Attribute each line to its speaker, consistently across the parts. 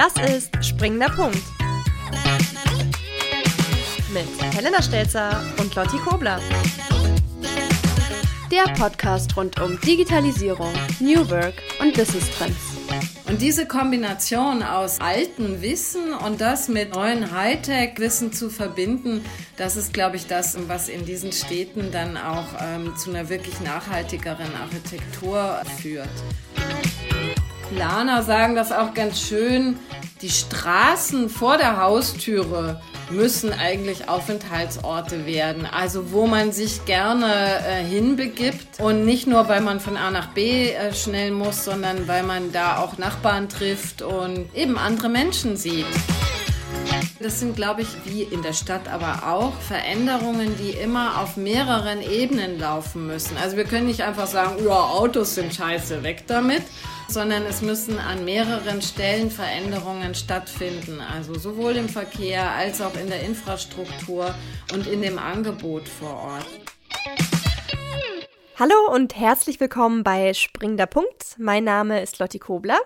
Speaker 1: Das ist Springender Punkt. Mit Helena Stelzer und Lotti Kobler. Der Podcast rund um Digitalisierung, New Work und Business Trends.
Speaker 2: Und diese Kombination aus altem Wissen und das mit neuen Hightech-Wissen zu verbinden, das ist, glaube ich, das, was in diesen Städten dann auch ähm, zu einer wirklich nachhaltigeren Architektur führt. Planer sagen das auch ganz schön, die Straßen vor der Haustüre müssen eigentlich Aufenthaltsorte werden. Also wo man sich gerne äh, hinbegibt und nicht nur, weil man von A nach B äh, schnell muss, sondern weil man da auch Nachbarn trifft und eben andere Menschen sieht. Das sind, glaube ich, wie in der Stadt aber auch Veränderungen, die immer auf mehreren Ebenen laufen müssen. Also wir können nicht einfach sagen, ja, Autos sind scheiße, weg damit, sondern es müssen an mehreren Stellen Veränderungen stattfinden. Also sowohl im Verkehr als auch in der Infrastruktur und in dem Angebot vor Ort.
Speaker 1: Hallo und herzlich willkommen bei Springender Punkt. Mein Name ist Lotti Kobler.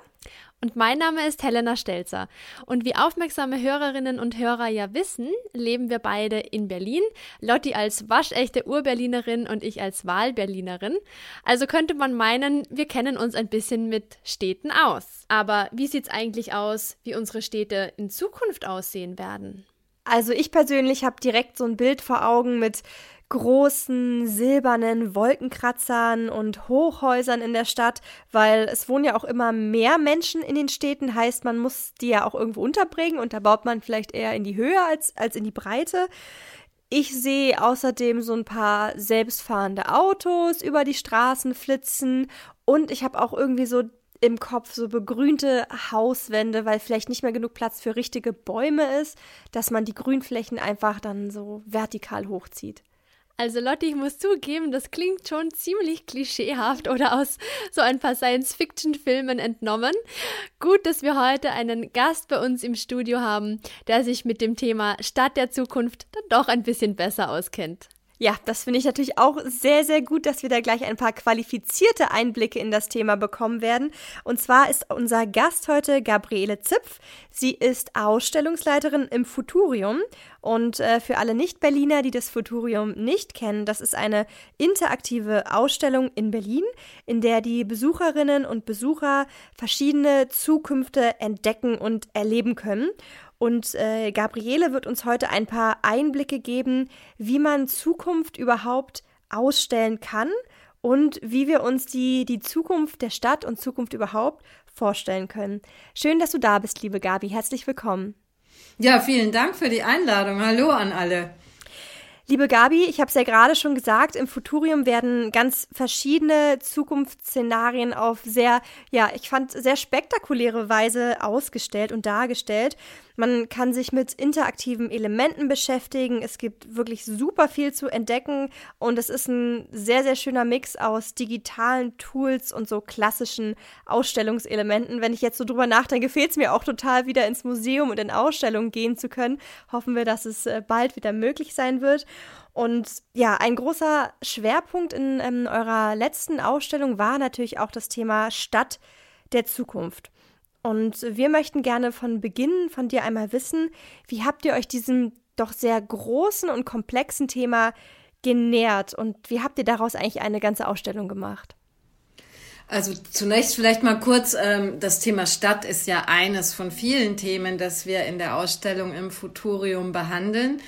Speaker 3: Und mein Name ist Helena Stelzer. Und wie aufmerksame Hörerinnen und Hörer ja wissen, leben wir beide in Berlin. Lotti als waschechte Urberlinerin und ich als Wahlberlinerin. Also könnte man meinen, wir kennen uns ein bisschen mit Städten aus. Aber wie sieht es eigentlich aus, wie unsere Städte in Zukunft aussehen werden?
Speaker 1: Also ich persönlich habe direkt so ein Bild vor Augen mit großen silbernen Wolkenkratzern und Hochhäusern in der Stadt, weil es wohnen ja auch immer mehr Menschen in den Städten, heißt, man muss die ja auch irgendwo unterbringen und da baut man vielleicht eher in die Höhe als, als in die Breite. Ich sehe außerdem so ein paar selbstfahrende Autos über die Straßen flitzen und ich habe auch irgendwie so im Kopf so begrünte Hauswände, weil vielleicht nicht mehr genug Platz für richtige Bäume ist, dass man die Grünflächen einfach dann so vertikal hochzieht.
Speaker 3: Also Lotti, ich muss zugeben, das klingt schon ziemlich klischeehaft oder aus so ein paar Science-Fiction-Filmen entnommen. Gut, dass wir heute einen Gast bei uns im Studio haben, der sich mit dem Thema Stadt der Zukunft dann doch ein bisschen besser auskennt.
Speaker 1: Ja, das finde ich natürlich auch sehr, sehr gut, dass wir da gleich ein paar qualifizierte Einblicke in das Thema bekommen werden. Und zwar ist unser Gast heute Gabriele Zipf. Sie ist Ausstellungsleiterin im Futurium. Und äh, für alle Nicht-Berliner, die das Futurium nicht kennen, das ist eine interaktive Ausstellung in Berlin, in der die Besucherinnen und Besucher verschiedene Zukünfte entdecken und erleben können. Und äh, Gabriele wird uns heute ein paar Einblicke geben, wie man Zukunft überhaupt ausstellen kann und wie wir uns die, die Zukunft der Stadt und Zukunft überhaupt vorstellen können. Schön, dass du da bist, liebe Gabi. Herzlich willkommen.
Speaker 2: Ja, vielen Dank für die Einladung. Hallo an alle.
Speaker 1: Liebe Gabi, ich habe es ja gerade schon gesagt, im Futurium werden ganz verschiedene Zukunftsszenarien auf sehr, ja, ich fand sehr spektakuläre Weise ausgestellt und dargestellt. Man kann sich mit interaktiven Elementen beschäftigen. Es gibt wirklich super viel zu entdecken und es ist ein sehr, sehr schöner Mix aus digitalen Tools und so klassischen Ausstellungselementen. Wenn ich jetzt so drüber nachdenke, fehlt es mir auch total wieder ins Museum und in Ausstellungen gehen zu können. Hoffen wir, dass es äh, bald wieder möglich sein wird. Und ja, ein großer Schwerpunkt in ähm, eurer letzten Ausstellung war natürlich auch das Thema Stadt der Zukunft. Und wir möchten gerne von Beginn von dir einmal wissen, wie habt ihr euch diesem doch sehr großen und komplexen Thema genährt und wie habt ihr daraus eigentlich eine ganze Ausstellung gemacht?
Speaker 2: Also zunächst vielleicht mal kurz, ähm, das Thema Stadt ist ja eines von vielen Themen, das wir in der Ausstellung im Futurium behandeln.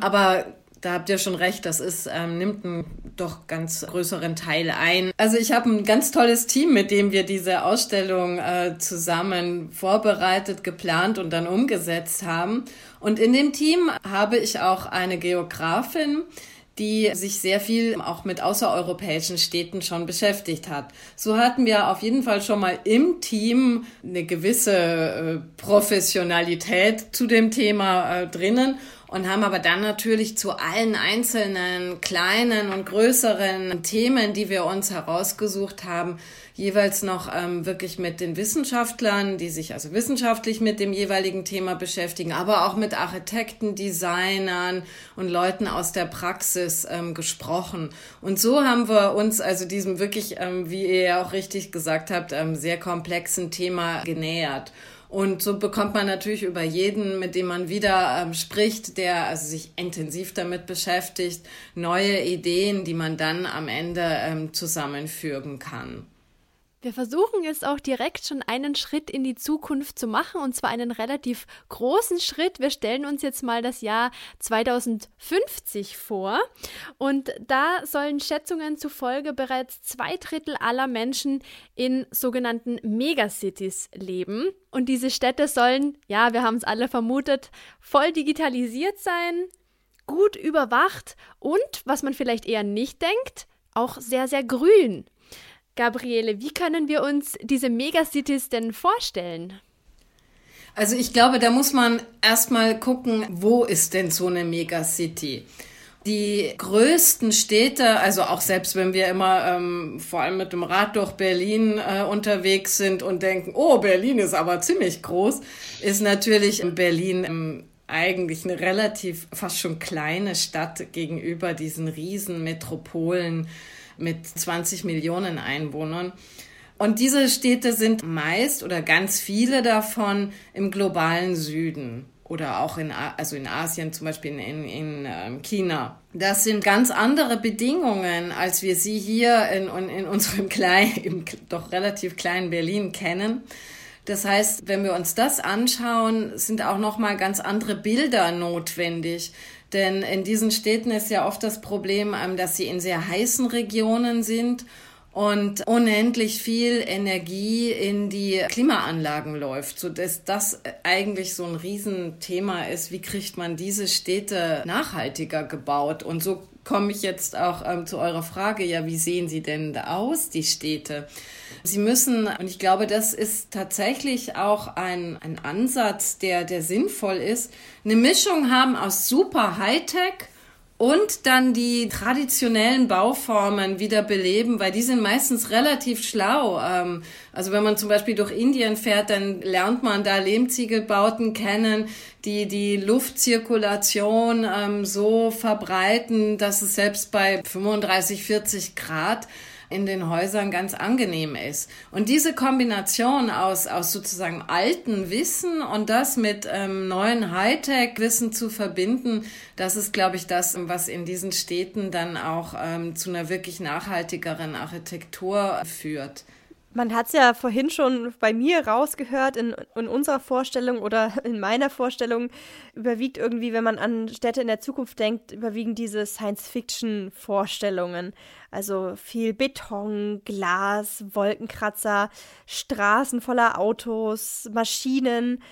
Speaker 2: Aber da habt ihr schon recht, das ist, ähm, nimmt einen doch ganz größeren Teil ein. Also ich habe ein ganz tolles Team, mit dem wir diese Ausstellung äh, zusammen vorbereitet, geplant und dann umgesetzt haben. Und in dem Team habe ich auch eine Geografin, die sich sehr viel auch mit außereuropäischen Städten schon beschäftigt hat. So hatten wir auf jeden Fall schon mal im Team eine gewisse äh, Professionalität zu dem Thema äh, drinnen und haben aber dann natürlich zu allen einzelnen kleinen und größeren Themen, die wir uns herausgesucht haben, jeweils noch ähm, wirklich mit den Wissenschaftlern, die sich also wissenschaftlich mit dem jeweiligen Thema beschäftigen, aber auch mit Architekten, Designern und Leuten aus der Praxis ähm, gesprochen. Und so haben wir uns also diesem wirklich, ähm, wie ihr ja auch richtig gesagt habt, ähm, sehr komplexen Thema genähert. Und so bekommt man natürlich über jeden, mit dem man wieder ähm, spricht, der also sich intensiv damit beschäftigt, neue Ideen, die man dann am Ende ähm, zusammenfügen kann.
Speaker 3: Wir versuchen jetzt auch direkt schon einen Schritt in die Zukunft zu machen und zwar einen relativ großen Schritt. Wir stellen uns jetzt mal das Jahr 2050 vor und da sollen Schätzungen zufolge bereits zwei Drittel aller Menschen in sogenannten Megacities leben. Und diese Städte sollen, ja, wir haben es alle vermutet, voll digitalisiert sein, gut überwacht und, was man vielleicht eher nicht denkt, auch sehr, sehr grün. Gabriele, wie können wir uns diese Megacities denn vorstellen?
Speaker 2: Also ich glaube, da muss man erstmal gucken, wo ist denn so eine Megacity? Die größten Städte, also auch selbst wenn wir immer ähm, vor allem mit dem Rad durch Berlin äh, unterwegs sind und denken, oh, Berlin ist aber ziemlich groß, ist natürlich Berlin ähm, eigentlich eine relativ fast schon kleine Stadt gegenüber diesen riesen Metropolen mit 20 Millionen Einwohnern. Und diese Städte sind meist oder ganz viele davon im globalen Süden oder auch in, also in Asien, zum Beispiel in, in, ähm, China. Das sind ganz andere Bedingungen, als wir sie hier in, in unserem kleinen, im doch relativ kleinen Berlin kennen. Das heißt, wenn wir uns das anschauen, sind auch noch mal ganz andere Bilder notwendig. Denn in diesen Städten ist ja oft das Problem, ähm, dass sie in sehr heißen Regionen sind und unendlich viel Energie in die Klimaanlagen läuft, so dass das eigentlich so ein Riesenthema ist. Wie kriegt man diese Städte nachhaltiger gebaut? Und so komme ich jetzt auch ähm, zu eurer Frage, ja, wie sehen sie denn aus, die Städte? Sie müssen, und ich glaube, das ist tatsächlich auch ein, ein Ansatz, der, der sinnvoll ist, eine Mischung haben aus super Hightech und dann die traditionellen Bauformen wieder beleben, weil die sind meistens relativ schlau. Ähm, also wenn man zum Beispiel durch Indien fährt, dann lernt man da Lehmziegelbauten kennen, die die Luftzirkulation ähm, so verbreiten, dass es selbst bei 35, 40 Grad in den Häusern ganz angenehm ist. Und diese Kombination aus, aus sozusagen alten Wissen und das mit ähm, neuen Hightech-Wissen zu verbinden, das ist, glaube ich, das, was in diesen Städten dann auch ähm, zu einer wirklich nachhaltigeren Architektur führt.
Speaker 1: Man hat es ja vorhin schon bei mir rausgehört, in, in, unserer Vorstellung oder in meiner Vorstellung überwiegt irgendwie, wenn man an Städte in der Zukunft denkt, überwiegen diese Science-Fiction-Vorstellungen. Also viel Beton, Glas, Wolkenkratzer, Straßen voller Autos, Maschinen.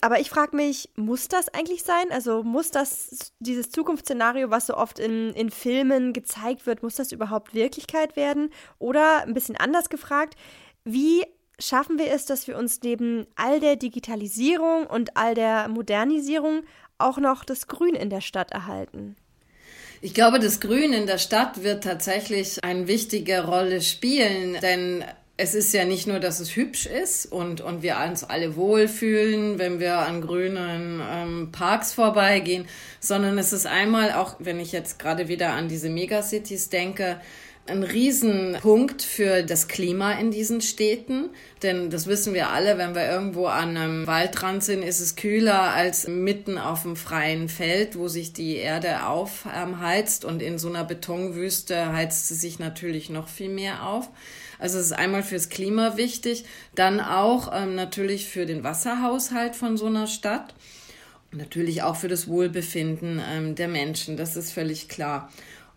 Speaker 1: Aber ich frage mich, muss das eigentlich sein? Also muss das, dieses Zukunftsszenario, was so oft in, in Filmen gezeigt wird, muss das überhaupt Wirklichkeit werden? Oder ein bisschen anders gefragt, wie schaffen wir es, dass wir uns neben all der Digitalisierung und all der Modernisierung auch noch das Grün in der Stadt erhalten?
Speaker 2: Ich glaube, das Grün in der Stadt wird tatsächlich eine wichtige Rolle spielen, denn es ist ja nicht nur, dass es hübsch ist und, und wir uns alle wohlfühlen, wenn wir an grünen ähm, Parks vorbeigehen, sondern es ist einmal auch, wenn ich jetzt gerade wieder an diese Megacities denke, ein Riesenpunkt für das Klima in diesen Städten. Denn das wissen wir alle, wenn wir irgendwo an einem Waldrand sind, ist es kühler als mitten auf dem freien Feld, wo sich die Erde aufheizt. Und in so einer Betonwüste heizt sie sich natürlich noch viel mehr auf. Also es ist einmal fürs Klima wichtig, dann auch ähm, natürlich für den Wasserhaushalt von so einer Stadt. Natürlich auch für das Wohlbefinden ähm, der Menschen, das ist völlig klar.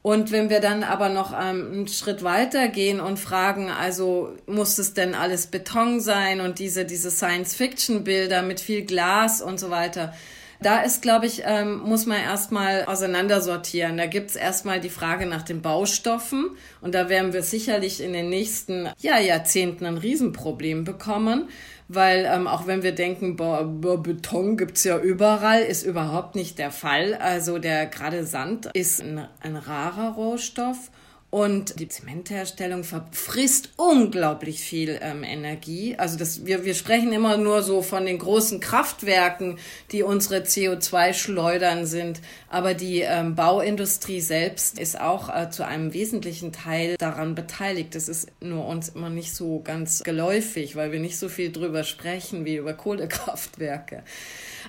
Speaker 2: Und wenn wir dann aber noch ähm, einen Schritt weiter gehen und fragen, also muss es denn alles Beton sein und diese, diese Science-Fiction-Bilder mit viel Glas und so weiter, da ist, glaube ich, ähm, muss man erstmal auseinandersortieren. Da gibt's erstmal die Frage nach den Baustoffen und da werden wir sicherlich in den nächsten ja, Jahrzehnten ein Riesenproblem bekommen weil ähm, auch wenn wir denken, boah, boah, Beton gibt's ja überall, ist überhaupt nicht der Fall. Also der gerade Sand ist ein, ein rarer Rohstoff Und die Zementherstellung verfrisst unglaublich viel ähm, Energie. Also das, wir, wir sprechen immer nur so von den großen Kraftwerken, die unsere CO2-Schleudern sind. Aber die ähm, Bauindustrie selbst ist auch äh, zu einem wesentlichen Teil daran beteiligt. Das ist nur uns immer nicht so ganz geläufig, weil wir nicht so viel drüber sprechen wie über Kohlekraftwerke.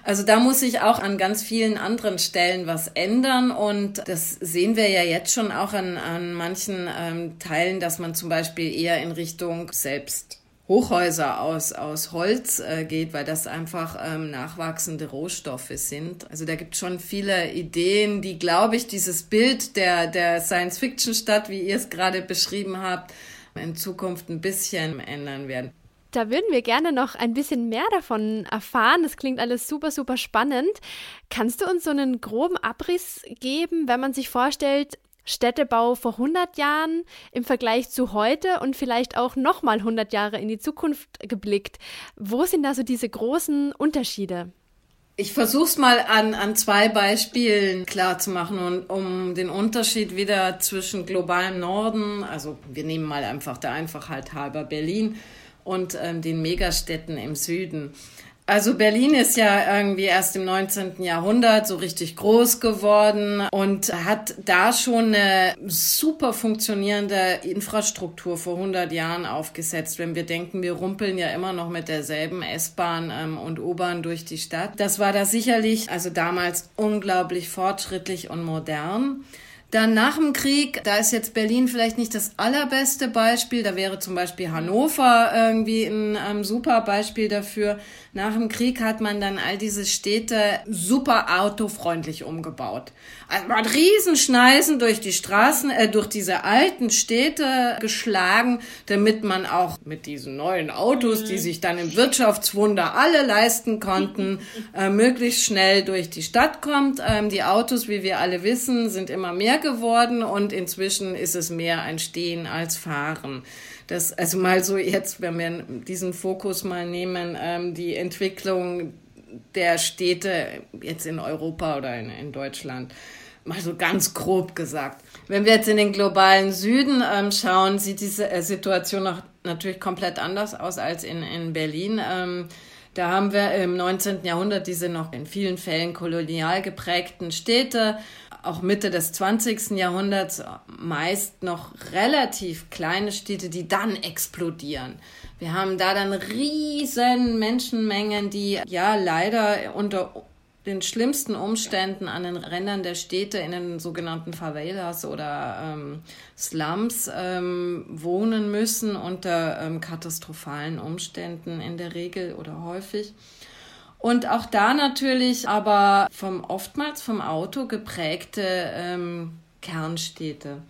Speaker 2: Also da muss sich auch an ganz vielen anderen Stellen was ändern und das sehen wir ja jetzt schon auch an, an manchen ähm, Teilen, dass man zum Beispiel eher in Richtung selbst Hochhäuser aus, aus Holz äh, geht, weil das einfach ähm, nachwachsende Rohstoffe sind. Also da gibt es schon viele Ideen, die, glaube ich, dieses Bild der, der Science-Fiction-Stadt, wie ihr es gerade beschrieben habt, in Zukunft ein bisschen ändern werden.
Speaker 3: Da würden wir gerne noch ein bisschen mehr davon erfahren. Das klingt alles super, super spannend. Kannst du uns so einen groben Abriss geben, wenn man sich vorstellt, Städtebau vor 100 Jahren im Vergleich zu heute und vielleicht auch nochmal 100 Jahre in die Zukunft geblickt? Wo sind da so diese großen Unterschiede?
Speaker 2: Ich versuche es mal an, an zwei Beispielen klar zu machen und um den Unterschied wieder zwischen globalem Norden, also wir nehmen mal einfach der Einfachheit halber Berlin und ähm, den Megastädten im Süden. Also Berlin ist ja irgendwie erst im 19. Jahrhundert so richtig groß geworden und hat da schon eine super funktionierende Infrastruktur vor 100 Jahren aufgesetzt. Wenn wir denken, wir rumpeln ja immer noch mit derselben S-Bahn ähm, und U-Bahn durch die Stadt. Das war da sicherlich, also damals unglaublich fortschrittlich und modern. Dann nach dem Krieg, da ist jetzt Berlin vielleicht nicht das allerbeste Beispiel, da wäre zum Beispiel Hannover irgendwie ein ähm, super Beispiel dafür. Nach dem Krieg hat man dann all diese Städte super autofreundlich umgebaut. Also man hat Riesenschneisen durch die Straßen, äh, durch diese alten Städte geschlagen, damit man auch mit diesen neuen Autos, die sich dann im Wirtschaftswunder alle leisten konnten, äh, möglichst schnell durch die Stadt kommt. Ähm, die Autos, wie wir alle wissen, sind immer mehr geworden und inzwischen ist es mehr ein Stehen als Fahren. Das, also mal so jetzt, wenn wir diesen Fokus mal nehmen, ähm, die Entwicklung der Städte jetzt in Europa oder in, in Deutschland. Mal so ganz grob gesagt. Wenn wir jetzt in den globalen Süden ähm, schauen, sieht diese äh, Situation noch natürlich komplett anders aus als in, in Berlin. Ähm, da haben wir im 19. Jahrhundert diese noch in vielen Fällen kolonial geprägten Städte auch Mitte des 20. Jahrhunderts meist noch relativ kleine Städte, die dann explodieren. Wir haben da dann riesen Menschenmengen, die ja leider unter den schlimmsten Umständen an den Rändern der Städte in den sogenannten Favelas oder ähm, Slums ähm, wohnen müssen unter ähm, katastrophalen Umständen in der Regel oder häufig. Und auch da natürlich aber vom oftmals vom Auto geprägte ähm, Kernstädte.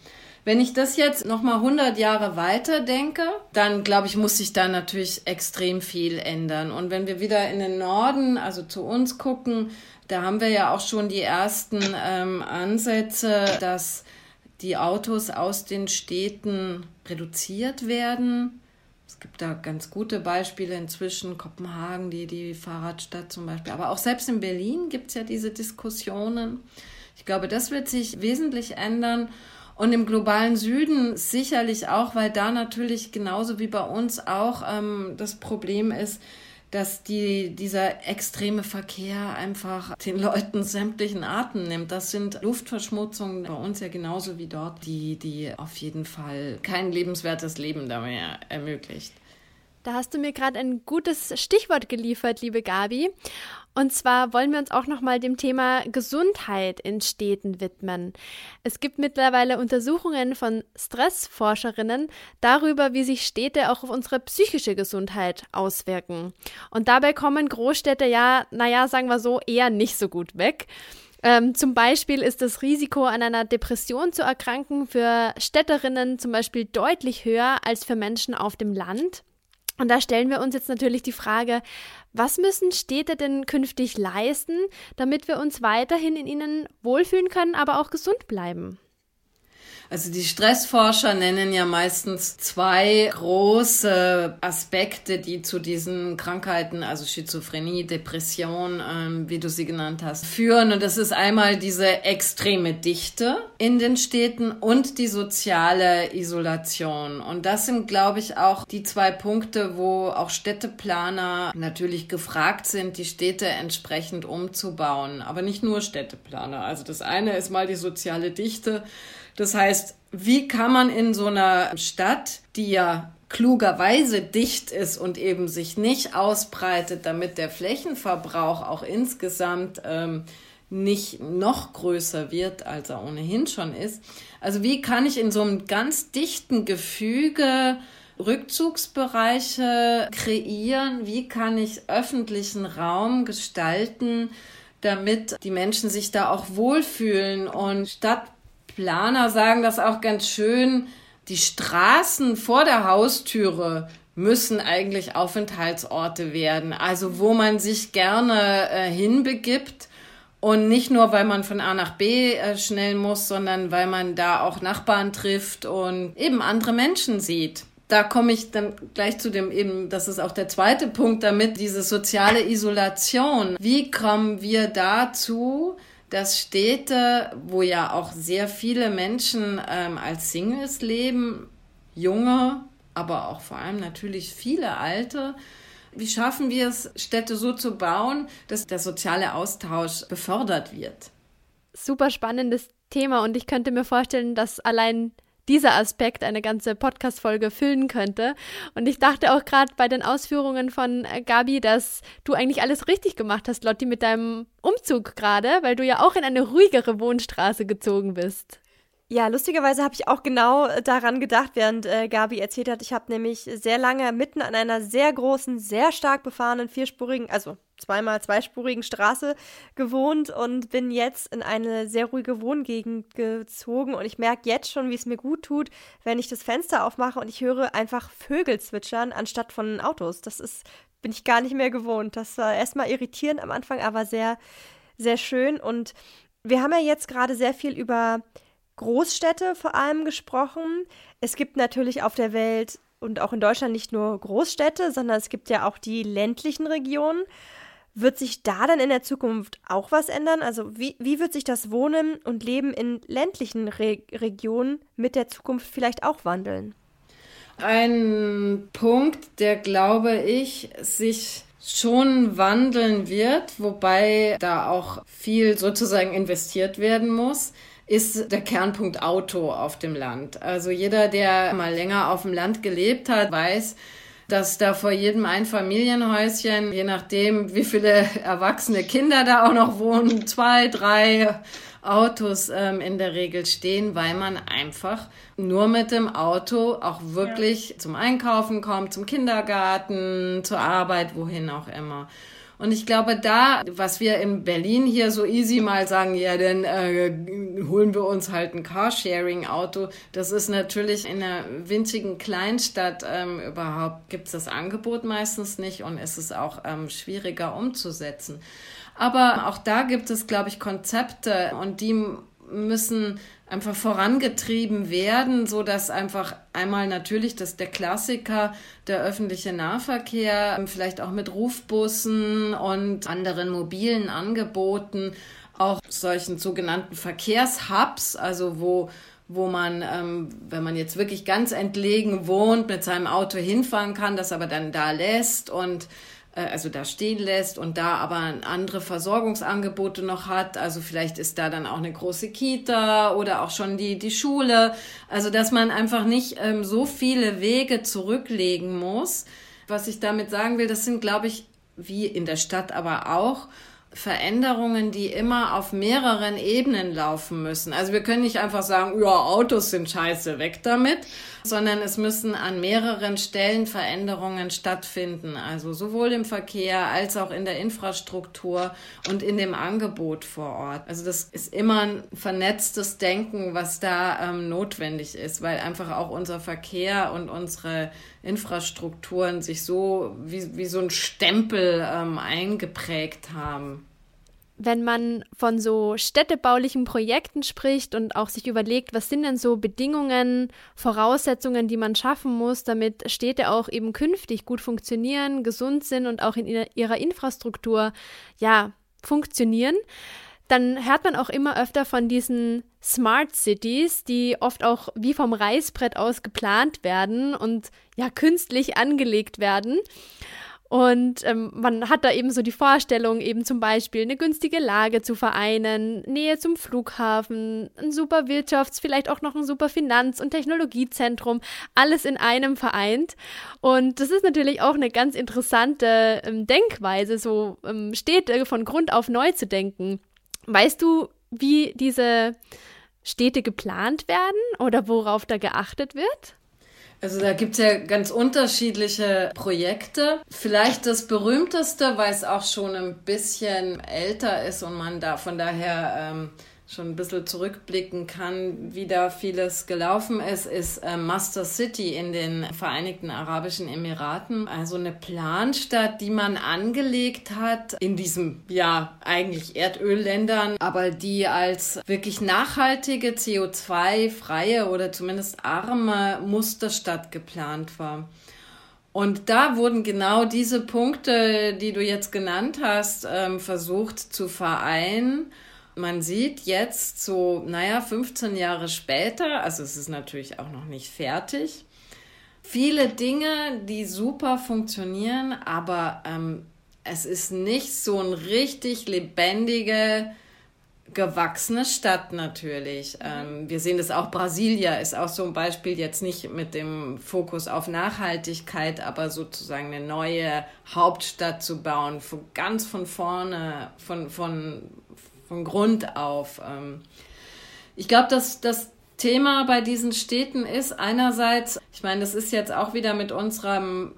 Speaker 2: Wenn ich das jetzt nochmal 100 Jahre weiter denke, dann glaube ich, muss sich da natürlich extrem viel ändern. Und wenn wir wieder in den Norden, also zu uns gucken, da haben wir ja auch schon die ersten ähm, Ansätze, dass die Autos aus den Städten reduziert werden es gibt da ganz gute Beispiele inzwischen, Kopenhagen, die, die Fahrradstadt zum Beispiel. Aber auch selbst in Berlin gibt es ja diese Diskussionen. Ich glaube, das wird sich wesentlich ändern. Und im globalen Süden sicherlich auch, weil da natürlich genauso wie bei uns auch ähm, das Problem ist, dass die, dieser extreme Verkehr einfach den Leuten sämtlichen Atem nimmt. Das sind Luftverschmutzungen bei uns ja genauso wie dort, die, die auf jeden Fall kein lebenswertes Leben da mehr ermöglicht.
Speaker 3: Da hast du mir gerade ein gutes Stichwort geliefert, liebe Gabi. Und zwar wollen wir uns auch nochmal dem Thema Gesundheit in Städten widmen. Es gibt mittlerweile Untersuchungen von Stressforscherinnen darüber, wie sich Städte auch auf unsere psychische Gesundheit auswirken. Und dabei kommen Großstädte ja, naja, sagen wir so, eher nicht so gut weg. Ähm, zum Beispiel ist das Risiko, an einer Depression zu erkranken, für Städterinnen zum Beispiel deutlich höher als für Menschen auf dem Land. Und da stellen wir uns jetzt natürlich die Frage, was müssen Städte denn künftig leisten, damit wir uns weiterhin in ihnen wohlfühlen können, aber auch gesund bleiben?
Speaker 2: Also die Stressforscher nennen ja meistens zwei große Aspekte, die zu diesen Krankheiten, also Schizophrenie, Depression, ähm, wie du sie genannt hast, führen. Und das ist einmal diese extreme Dichte in den Städten und die soziale Isolation. Und das sind, glaube ich, auch die zwei Punkte, wo auch Städteplaner natürlich gefragt sind, die Städte entsprechend umzubauen. Aber nicht nur Städteplaner. Also das eine ist mal die soziale Dichte. Das heißt, wie kann man in so einer Stadt, die ja klugerweise dicht ist und eben sich nicht ausbreitet, damit der Flächenverbrauch auch insgesamt ähm, nicht noch größer wird, als er ohnehin schon ist. Also wie kann ich in so einem ganz dichten Gefüge Rückzugsbereiche kreieren? Wie kann ich öffentlichen Raum gestalten, damit die Menschen sich da auch wohlfühlen? Und statt Planer sagen das auch ganz schön, die Straßen vor der Haustüre müssen eigentlich Aufenthaltsorte werden, also wo man sich gerne äh, hinbegibt und nicht nur, weil man von A nach B äh, schnell muss, sondern weil man da auch Nachbarn trifft und eben andere Menschen sieht. Da komme ich dann gleich zu dem eben, das ist auch der zweite Punkt damit, diese soziale Isolation. Wie kommen wir dazu, dass Städte, wo ja auch sehr viele Menschen ähm, als Singles leben, junge, aber auch vor allem natürlich viele alte, wie schaffen wir es, Städte so zu bauen, dass der soziale Austausch befördert wird?
Speaker 3: Super spannendes Thema und ich könnte mir vorstellen, dass allein dieser Aspekt eine ganze Podcast-Folge füllen könnte. Und ich dachte auch gerade bei den Ausführungen von äh, Gabi, dass du eigentlich alles richtig gemacht hast, Lotti, mit deinem Umzug gerade, weil du ja auch in eine ruhigere Wohnstraße gezogen bist.
Speaker 1: Ja, lustigerweise habe ich auch genau daran gedacht, während äh, Gabi erzählt hat. Ich habe nämlich sehr lange mitten an einer sehr großen, sehr stark befahrenen, vierspurigen, also zweimal zweispurigen Straße gewohnt und bin jetzt in eine sehr ruhige Wohngegend gezogen. Und ich merke jetzt schon, wie es mir gut tut, wenn ich das Fenster aufmache und ich höre einfach Vögel zwitschern anstatt von Autos. Das ist, bin ich gar nicht mehr gewohnt. Das war erstmal irritierend am Anfang, aber sehr, sehr schön. Und wir haben ja jetzt gerade sehr viel über Großstädte vor allem gesprochen. Es gibt natürlich auf der Welt und auch in Deutschland nicht nur Großstädte, sondern es gibt ja auch die ländlichen Regionen. Wird sich da dann in der Zukunft auch was ändern? Also wie, wie wird sich das Wohnen und Leben in ländlichen Re Regionen mit der Zukunft vielleicht auch wandeln?
Speaker 2: Ein Punkt, der, glaube ich, sich schon wandeln wird, wobei da auch viel sozusagen investiert werden muss, ist der Kernpunkt Auto auf dem Land. Also jeder, der mal länger auf dem Land gelebt hat, weiß, dass da vor jedem Einfamilienhäuschen, je nachdem, wie viele erwachsene Kinder da auch noch wohnen, zwei, drei Autos ähm, in der Regel stehen, weil man einfach nur mit dem Auto auch wirklich ja. zum Einkaufen kommt, zum Kindergarten, zur Arbeit, wohin auch immer. Und ich glaube, da, was wir in Berlin hier so easy mal sagen, ja, dann äh, holen wir uns halt ein Carsharing-Auto. Das ist natürlich in einer winzigen Kleinstadt ähm, überhaupt, gibt es das Angebot meistens nicht und es ist auch ähm, schwieriger umzusetzen. Aber auch da gibt es, glaube ich, Konzepte und die müssen einfach vorangetrieben werden, so dass einfach einmal natürlich das der Klassiker der öffentliche Nahverkehr vielleicht auch mit Rufbussen und anderen mobilen Angeboten auch solchen sogenannten Verkehrshubs, also wo wo man, ähm, wenn man jetzt wirklich ganz entlegen wohnt, mit seinem Auto hinfahren kann, das aber dann da lässt und also da stehen lässt und da aber andere Versorgungsangebote noch hat. Also vielleicht ist da dann auch eine große Kita oder auch schon die, die Schule. Also dass man einfach nicht ähm, so viele Wege zurücklegen muss. Was ich damit sagen will, das sind, glaube ich, wie in der Stadt aber auch, Veränderungen, die immer auf mehreren Ebenen laufen müssen. Also wir können nicht einfach sagen, ja, Autos sind scheiße, weg damit, sondern es müssen an mehreren Stellen Veränderungen stattfinden. Also sowohl im Verkehr als auch in der Infrastruktur und in dem Angebot vor Ort. Also das ist immer ein vernetztes Denken, was da ähm, notwendig ist, weil einfach auch unser Verkehr und unsere Infrastrukturen sich so wie, wie so ein Stempel ähm, eingeprägt haben.
Speaker 3: Wenn man von so städtebaulichen Projekten spricht und auch sich überlegt, was sind denn so Bedingungen, Voraussetzungen, die man schaffen muss, damit Städte auch eben künftig gut funktionieren, gesund sind und auch in ihrer Infrastruktur ja funktionieren, dann hört man auch immer öfter von diesen Smart Cities, die oft auch wie vom Reißbrett aus geplant werden und ja künstlich angelegt werden. Und ähm, man hat da eben so die Vorstellung, eben zum Beispiel eine günstige Lage zu vereinen, Nähe zum Flughafen, ein super Wirtschafts-, vielleicht auch noch ein super Finanz- und Technologiezentrum, alles in einem vereint. Und das ist natürlich auch eine ganz interessante ähm, Denkweise, so ähm, Städte von Grund auf neu zu denken. Weißt du, wie diese Städte geplant werden oder worauf da geachtet wird?
Speaker 2: Also da gibt es ja ganz unterschiedliche Projekte. Vielleicht das berühmteste, weil es auch schon ein bisschen älter ist und man da von daher ähm, schon ein bisschen zurückblicken kann, wie da vieles gelaufen ist, ist äh, Master City in den Vereinigten Arabischen Emiraten. Also eine Planstadt, die man angelegt hat in diesem, ja, eigentlich Erdölländern, aber die als wirklich nachhaltige, CO2-freie oder zumindest arme Musterstadt geplant war. Und da wurden genau diese Punkte, die du jetzt genannt hast, ähm, versucht zu vereinen man sieht jetzt so, naja, 15 Jahre später, also es ist natürlich auch noch nicht fertig, viele Dinge, die super funktionieren, aber ähm, es ist nicht so ein richtig lebendige, gewachsene Stadt natürlich. Ähm, wir sehen das auch, Brasilia ist auch so ein Beispiel, jetzt nicht mit dem Fokus auf Nachhaltigkeit, aber sozusagen eine neue Hauptstadt zu bauen, von, ganz von vorne, von, von, von Grund auf. Ähm, ich glaube, dass das Thema bei diesen Städten ist einerseits, ich meine, das ist jetzt auch wieder mit unserem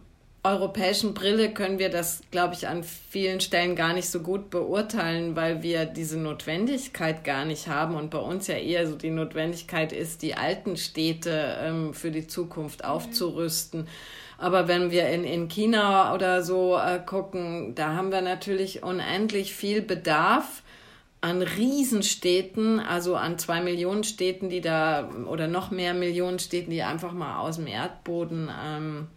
Speaker 2: europäischen Brille können wir das, glaube ich, an vielen Stellen gar nicht so gut beurteilen, weil wir diese Notwendigkeit gar nicht haben und bei uns ja eher so die Notwendigkeit ist, die alten Städte ähm, für die Zukunft aufzurüsten. Aber wenn wir in, in China oder so äh, gucken, da haben wir natürlich unendlich viel Bedarf an Riesenstädten, also an zwei Millionen Städten, die da oder noch mehr Millionen Städten, die einfach mal aus dem Erdboden ähm,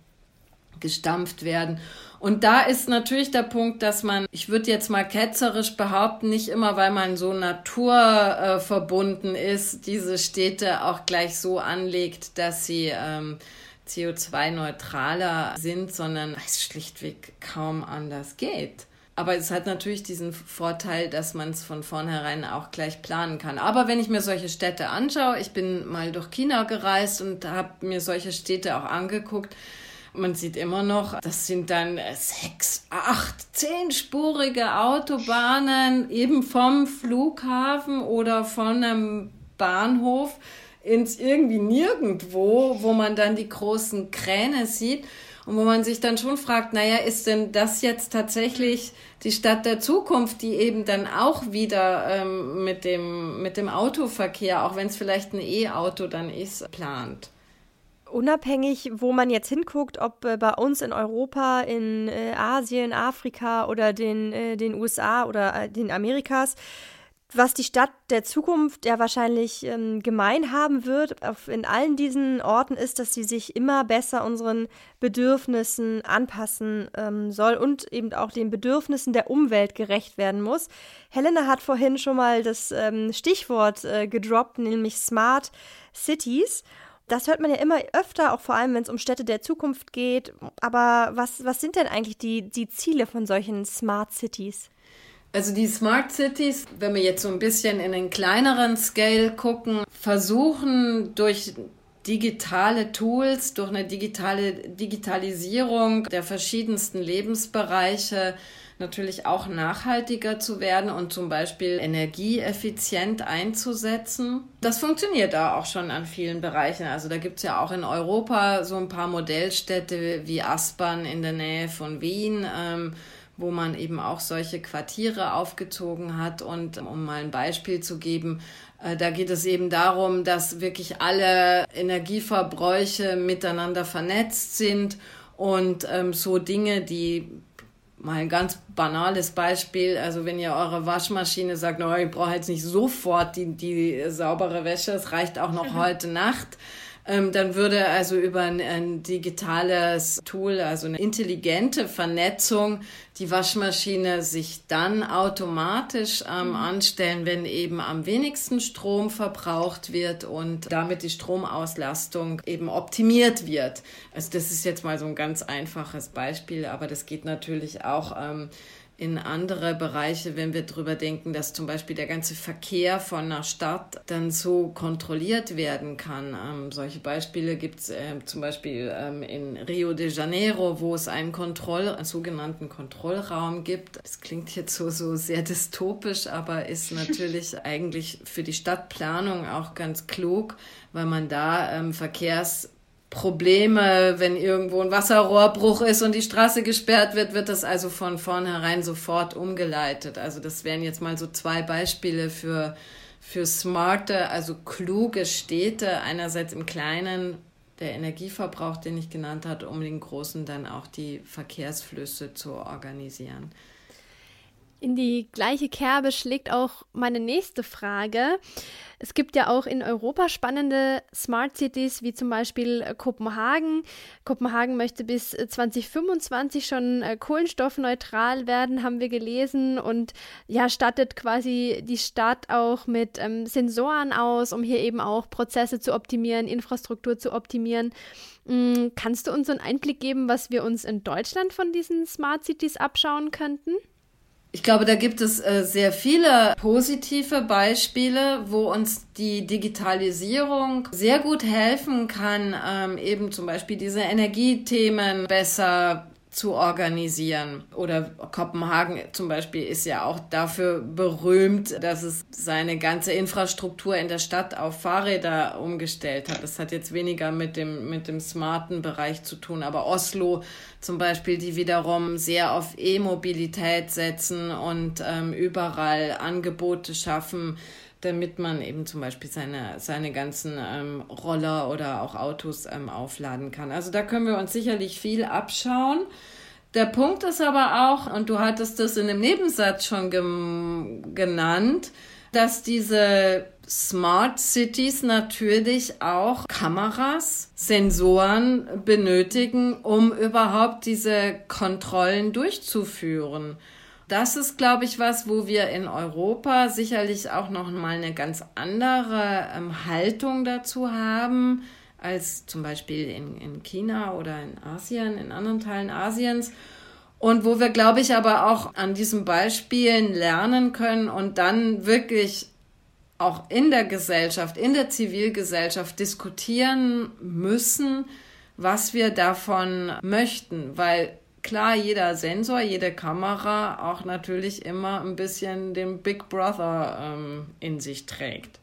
Speaker 2: gestampft werden. Und da ist natürlich der Punkt, dass man, ich würde jetzt mal ketzerisch behaupten, nicht immer, weil man so naturverbunden äh, ist, diese Städte auch gleich so anlegt, dass sie ähm, CO2-neutraler sind, sondern es schlichtweg kaum anders geht. Aber es hat natürlich diesen Vorteil, dass man es von vornherein auch gleich planen kann. Aber wenn ich mir solche Städte anschaue, ich bin mal durch China gereist und habe mir solche Städte auch angeguckt, man sieht immer noch, das sind dann sechs, acht, zehnspurige Autobahnen eben vom Flughafen oder von einem Bahnhof ins irgendwie nirgendwo, wo man dann die großen Kräne sieht. Und wo man sich dann schon fragt, naja, ist denn das jetzt tatsächlich die Stadt der Zukunft, die eben dann auch wieder ähm, mit, dem, mit dem Autoverkehr, auch wenn es vielleicht ein E-Auto dann ist, plant?
Speaker 1: Unabhängig, wo man jetzt hinguckt, ob äh, bei uns in Europa, in äh, Asien, Afrika oder den, äh, den USA oder äh, den Amerikas, was die Stadt der Zukunft ja wahrscheinlich ähm, gemein haben wird auf, in allen diesen Orten ist, dass sie sich immer besser unseren Bedürfnissen anpassen ähm, soll und eben auch den Bedürfnissen der Umwelt gerecht werden muss. Helena hat vorhin schon mal das ähm, Stichwort äh, gedroppt, nämlich Smart Cities. Das hört man ja immer öfter, auch vor allem, wenn es um Städte der Zukunft geht. Aber was, was sind denn eigentlich die, die Ziele von solchen Smart Cities?
Speaker 2: Also die Smart Cities, wenn wir jetzt so ein bisschen in den kleineren Scale gucken, versuchen durch digitale Tools, durch eine digitale Digitalisierung der verschiedensten Lebensbereiche natürlich auch nachhaltiger zu werden und zum Beispiel energieeffizient einzusetzen. Das funktioniert da auch schon an vielen Bereichen. Also da gibt es ja auch in Europa so ein paar Modellstädte wie Aspern in der Nähe von Wien. Ähm, wo man eben auch solche Quartiere aufgezogen hat. Und um mal ein Beispiel zu geben, äh, da geht es eben darum, dass wirklich alle Energieverbräuche miteinander vernetzt sind und ähm, so Dinge, die mal ein ganz banales Beispiel. Also wenn ihr eure Waschmaschine sagt, no, ich brauche jetzt nicht sofort die, die saubere Wäsche, es reicht auch noch mhm. heute Nacht ähm, dann würde also über ein, ein, digitales Tool, also eine intelligente Vernetzung, die Waschmaschine sich dann automatisch ähm, anstellen, wenn eben am wenigsten Strom verbraucht wird und damit die Stromauslastung eben optimiert wird. Also das ist jetzt mal so ein ganz einfaches Beispiel, aber das geht natürlich auch. Ähm, in andere Bereiche, wenn wir darüber denken, dass zum Beispiel der ganze Verkehr von einer Stadt dann so kontrolliert werden kann. Ähm, solche Beispiele gibt es äh, zum Beispiel ähm, in Rio de Janeiro, wo es einen Kontroll, einen sogenannten Kontrollraum gibt. Das klingt jetzt so, so sehr dystopisch, aber ist natürlich eigentlich für die Stadtplanung auch ganz klug, weil man da ähm, Verkehrs Probleme, wenn irgendwo ein Wasserrohrbruch ist und die Straße gesperrt wird, wird das also von vornherein sofort umgeleitet. Also das wären jetzt mal so zwei Beispiele für, für smarte, also kluge Städte, einerseits im Kleinen der Energieverbrauch, den ich genannt hatte, um den großen dann auch die Verkehrsflüsse zu organisieren.
Speaker 3: In die gleiche Kerbe schlägt auch meine nächste Frage. Es gibt ja auch in Europa spannende Smart Cities, wie zum Beispiel äh, Kopenhagen. Kopenhagen möchte bis 2025 äh, schon äh, kohlenstoffneutral werden, haben wir gelesen, und ja, stattet quasi die Stadt auch mit ähm, Sensoren aus, um hier eben auch Prozesse zu optimieren, Infrastruktur zu optimieren. Mhm, kannst du uns einen Einblick geben, was wir uns in Deutschland von diesen Smart Cities abschauen könnten?
Speaker 2: Ich glaube, da gibt es äh, sehr viele positive Beispiele, wo uns die Digitalisierung sehr gut helfen kann, ähm, eben zum Beispiel diese Energiethemen besser zu organisieren. Oder Kopenhagen zum Beispiel ist ja auch dafür berühmt, dass es seine ganze Infrastruktur in der Stadt auf Fahrräder umgestellt hat. Das hat jetzt weniger mit dem, mit dem smarten Bereich zu tun. Aber Oslo zum Beispiel, die wiederum sehr auf E-Mobilität setzen und ähm, überall Angebote schaffen, damit man eben zum Beispiel seine, seine ganzen ähm, Roller oder auch Autos ähm, aufladen kann. Also da können wir uns sicherlich viel abschauen. Der Punkt ist aber auch, und du hattest das in dem Nebensatz schon genannt, dass diese Smart Cities natürlich auch Kameras, Sensoren benötigen, um überhaupt diese Kontrollen durchzuführen das ist, glaube ich, was, wo wir in Europa sicherlich auch noch mal eine ganz andere ähm, Haltung dazu haben als zum Beispiel in, in China oder in Asien, in anderen Teilen Asiens. Und wo wir, glaube ich, aber auch an diesen Beispielen lernen können und dann wirklich auch in der Gesellschaft, in der Zivilgesellschaft diskutieren müssen, was wir davon möchten, weil klar jeder Sensor, jede Kamera auch natürlich immer ein bisschen den Big Brother ähm, in sich trägt.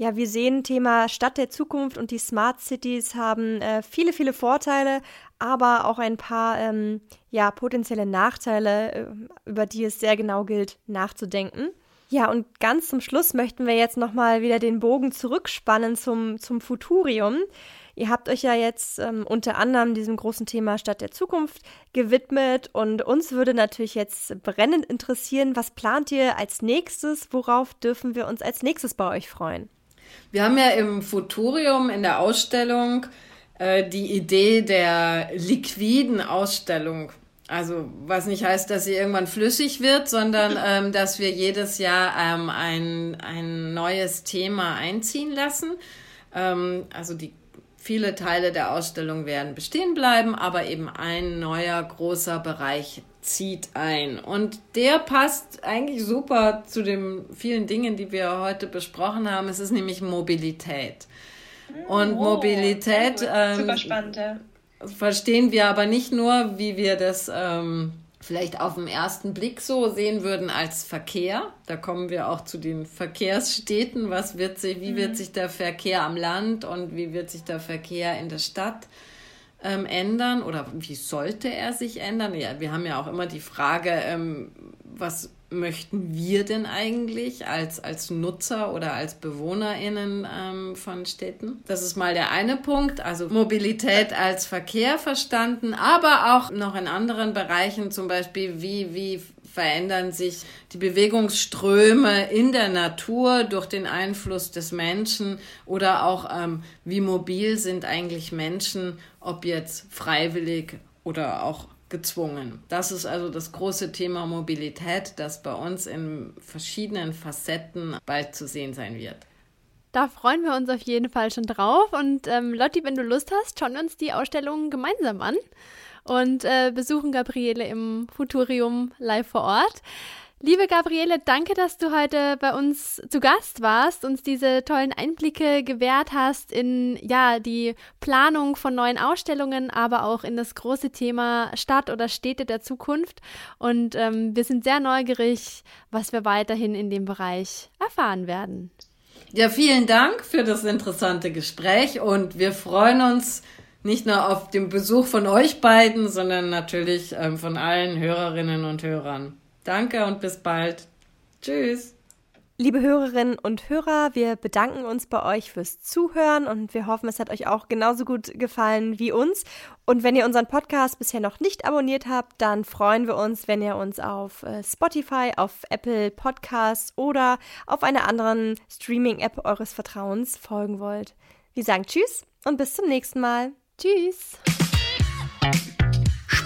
Speaker 1: Ja, wir sehen Thema Stadt der Zukunft und die Smart Cities haben äh, viele, viele Vorteile, aber auch ein paar ähm, ja, potenzielle Nachteile, äh, über die es sehr genau gilt nachzudenken. Ja, und ganz zum Schluss möchten wir jetzt nochmal wieder den Bogen zurückspannen zum, zum Futurium. Ihr habt euch ja jetzt ähm, unter anderem diesem großen Thema Stadt der Zukunft gewidmet und uns würde natürlich jetzt brennend interessieren, was plant ihr als nächstes? Worauf dürfen wir uns als nächstes bei euch freuen?
Speaker 2: Wir haben ja im Futurium in der Ausstellung äh, die Idee der liquiden Ausstellung. Also was nicht heißt, dass sie irgendwann flüssig wird, sondern ähm, dass wir jedes Jahr ähm, ein, ein neues Thema einziehen lassen. Ähm, also die Viele Teile der Ausstellung werden bestehen bleiben, aber eben ein neuer großer Bereich zieht ein. Und der passt eigentlich super zu den vielen Dingen, die wir heute besprochen haben. Es ist nämlich Mobilität. Und oh, Mobilität ähm, verstehen wir aber nicht nur, wie wir das ähm, vielleicht auf den ersten Blick so sehen würden als Verkehr. Da kommen wir auch zu den Verkehrsstädten. Was wird sich, wie wird mhm. sich der Verkehr am Land und wie wird sich der Verkehr in der Stadt ähm, ändern oder wie sollte er sich ändern? Ja, wir haben ja auch immer die Frage, ähm, was möchten wir denn eigentlich als, als Nutzer oder als BewohnerInnen ähm, von Städten? Das ist mal der eine Punkt, also Mobilität als Verkehr verstanden, aber auch noch in anderen Bereichen, zum Beispiel wie, wie verändern sich die Bewegungsströme in der Natur durch den Einfluss des Menschen oder auch ähm, wie mobil sind eigentlich Menschen, ob jetzt freiwillig oder auch gezwungen. Das ist also das große Thema Mobilität, das bei uns in verschiedenen Facetten bald zu sehen sein wird.
Speaker 3: Da freuen wir uns auf jeden Fall schon drauf. Und ähm, Lotti, wenn du Lust hast, schauen wir uns die Ausstellung gemeinsam an und äh, besuchen Gabriele im Futurium live vor Ort. Liebe Gabriele, danke, dass du heute bei uns zu Gast warst, uns diese tollen Einblicke gewährt hast in ja die Planung von neuen Ausstellungen, aber auch in das große Thema Stadt oder Städte der Zukunft. Und ähm, wir sind sehr neugierig, was wir weiterhin in dem Bereich erfahren werden.
Speaker 2: Ja, vielen Dank für das interessante Gespräch und wir freuen uns nicht nur auf den Besuch von euch beiden, sondern natürlich ähm, von allen Hörerinnen und Hörern. Danke und bis bald. Tschüss.
Speaker 1: Liebe Hörerinnen und Hörer, wir bedanken uns bei euch fürs Zuhören und wir hoffen, es hat euch auch genauso gut gefallen wie uns. Und wenn ihr unseren Podcast bisher noch nicht abonniert habt, dann freuen wir uns, wenn ihr uns auf äh, Spotify, auf Apple Podcasts oder auf einer anderen Streaming-App eures Vertrauens folgen wollt. Wir sagen Tschüss und bis zum nächsten Mal. Tschüss.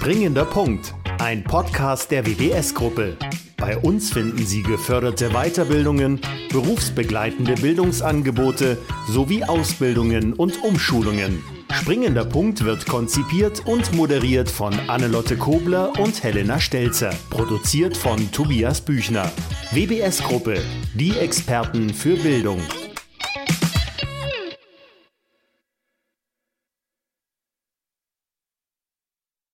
Speaker 4: Springender Punkt ein Podcast der WBS-Gruppe. Bei uns finden Sie geförderte Weiterbildungen, berufsbegleitende Bildungsangebote sowie Ausbildungen und Umschulungen. Springender Punkt wird konzipiert und moderiert von Annelotte Kobler und Helena Stelzer. Produziert von Tobias Büchner. WBS Gruppe, die Experten für Bildung.